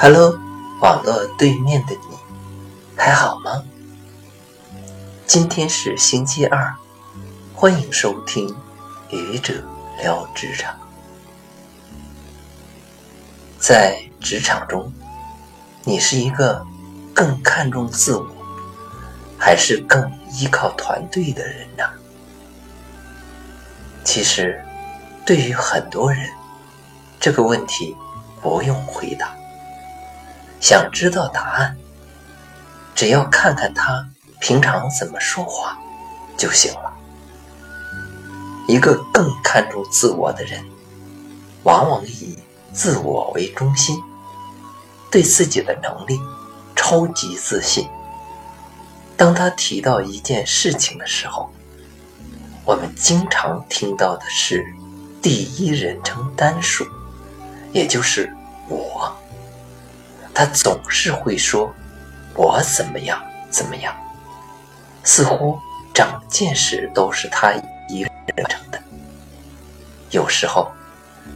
Hello，网络对面的你还好吗？今天是星期二，欢迎收听《愚者聊职场》。在职场中，你是一个更看重自我，还是更依靠团队的人呢？其实，对于很多人，这个问题不用回答。想知道答案，只要看看他平常怎么说话就行了。一个更看重自我的人，往往以自我为中心，对自己的能力超级自信。当他提到一件事情的时候，我们经常听到的是第一人称单数，也就是我。他总是会说：“我怎么样，怎么样。”似乎整件事都是他一个人完成的。有时候，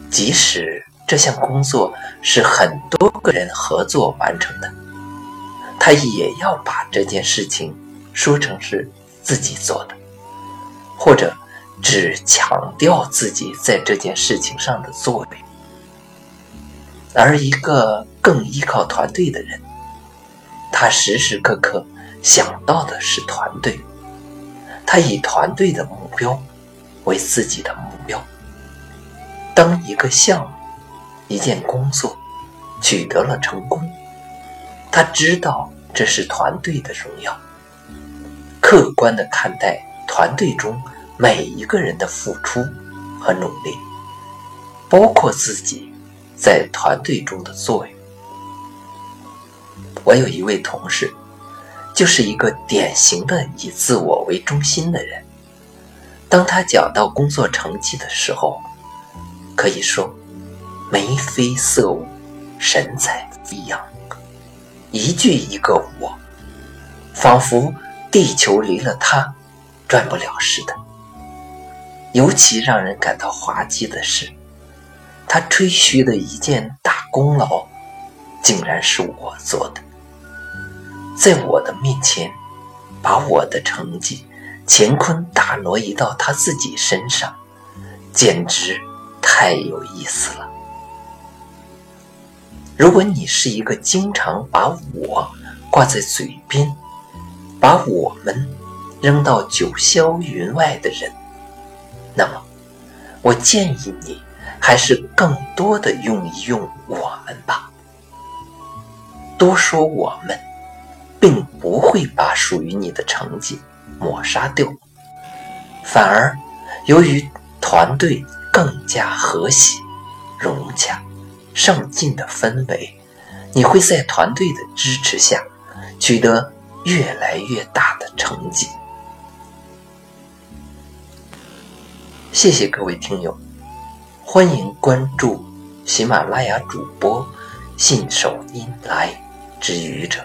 即使这项工作是很多个人合作完成的，他也要把这件事情说成是自己做的，或者只强调自己在这件事情上的作为。而一个更依靠团队的人，他时时刻刻想到的是团队，他以团队的目标为自己的目标。当一个项目、一件工作取得了成功，他知道这是团队的荣耀，客观的看待团队中每一个人的付出和努力，包括自己。在团队中的作用。我有一位同事，就是一个典型的以自我为中心的人。当他讲到工作成绩的时候，可以说眉飞色舞，神采飞扬，一句一个我，仿佛地球离了他转不了似的。尤其让人感到滑稽的是。他吹嘘的一件大功劳，竟然是我做的，在我的面前，把我的成绩乾坤大挪移到他自己身上，简直太有意思了。如果你是一个经常把我挂在嘴边，把我们扔到九霄云外的人，那么，我建议你。还是更多的用一用我们吧。多说我们，并不会把属于你的成绩抹杀掉，反而由于团队更加和谐、融洽、上进的氛围，你会在团队的支持下取得越来越大的成绩。谢谢各位听友。欢迎关注喜马拉雅主播信手拈来之愚者，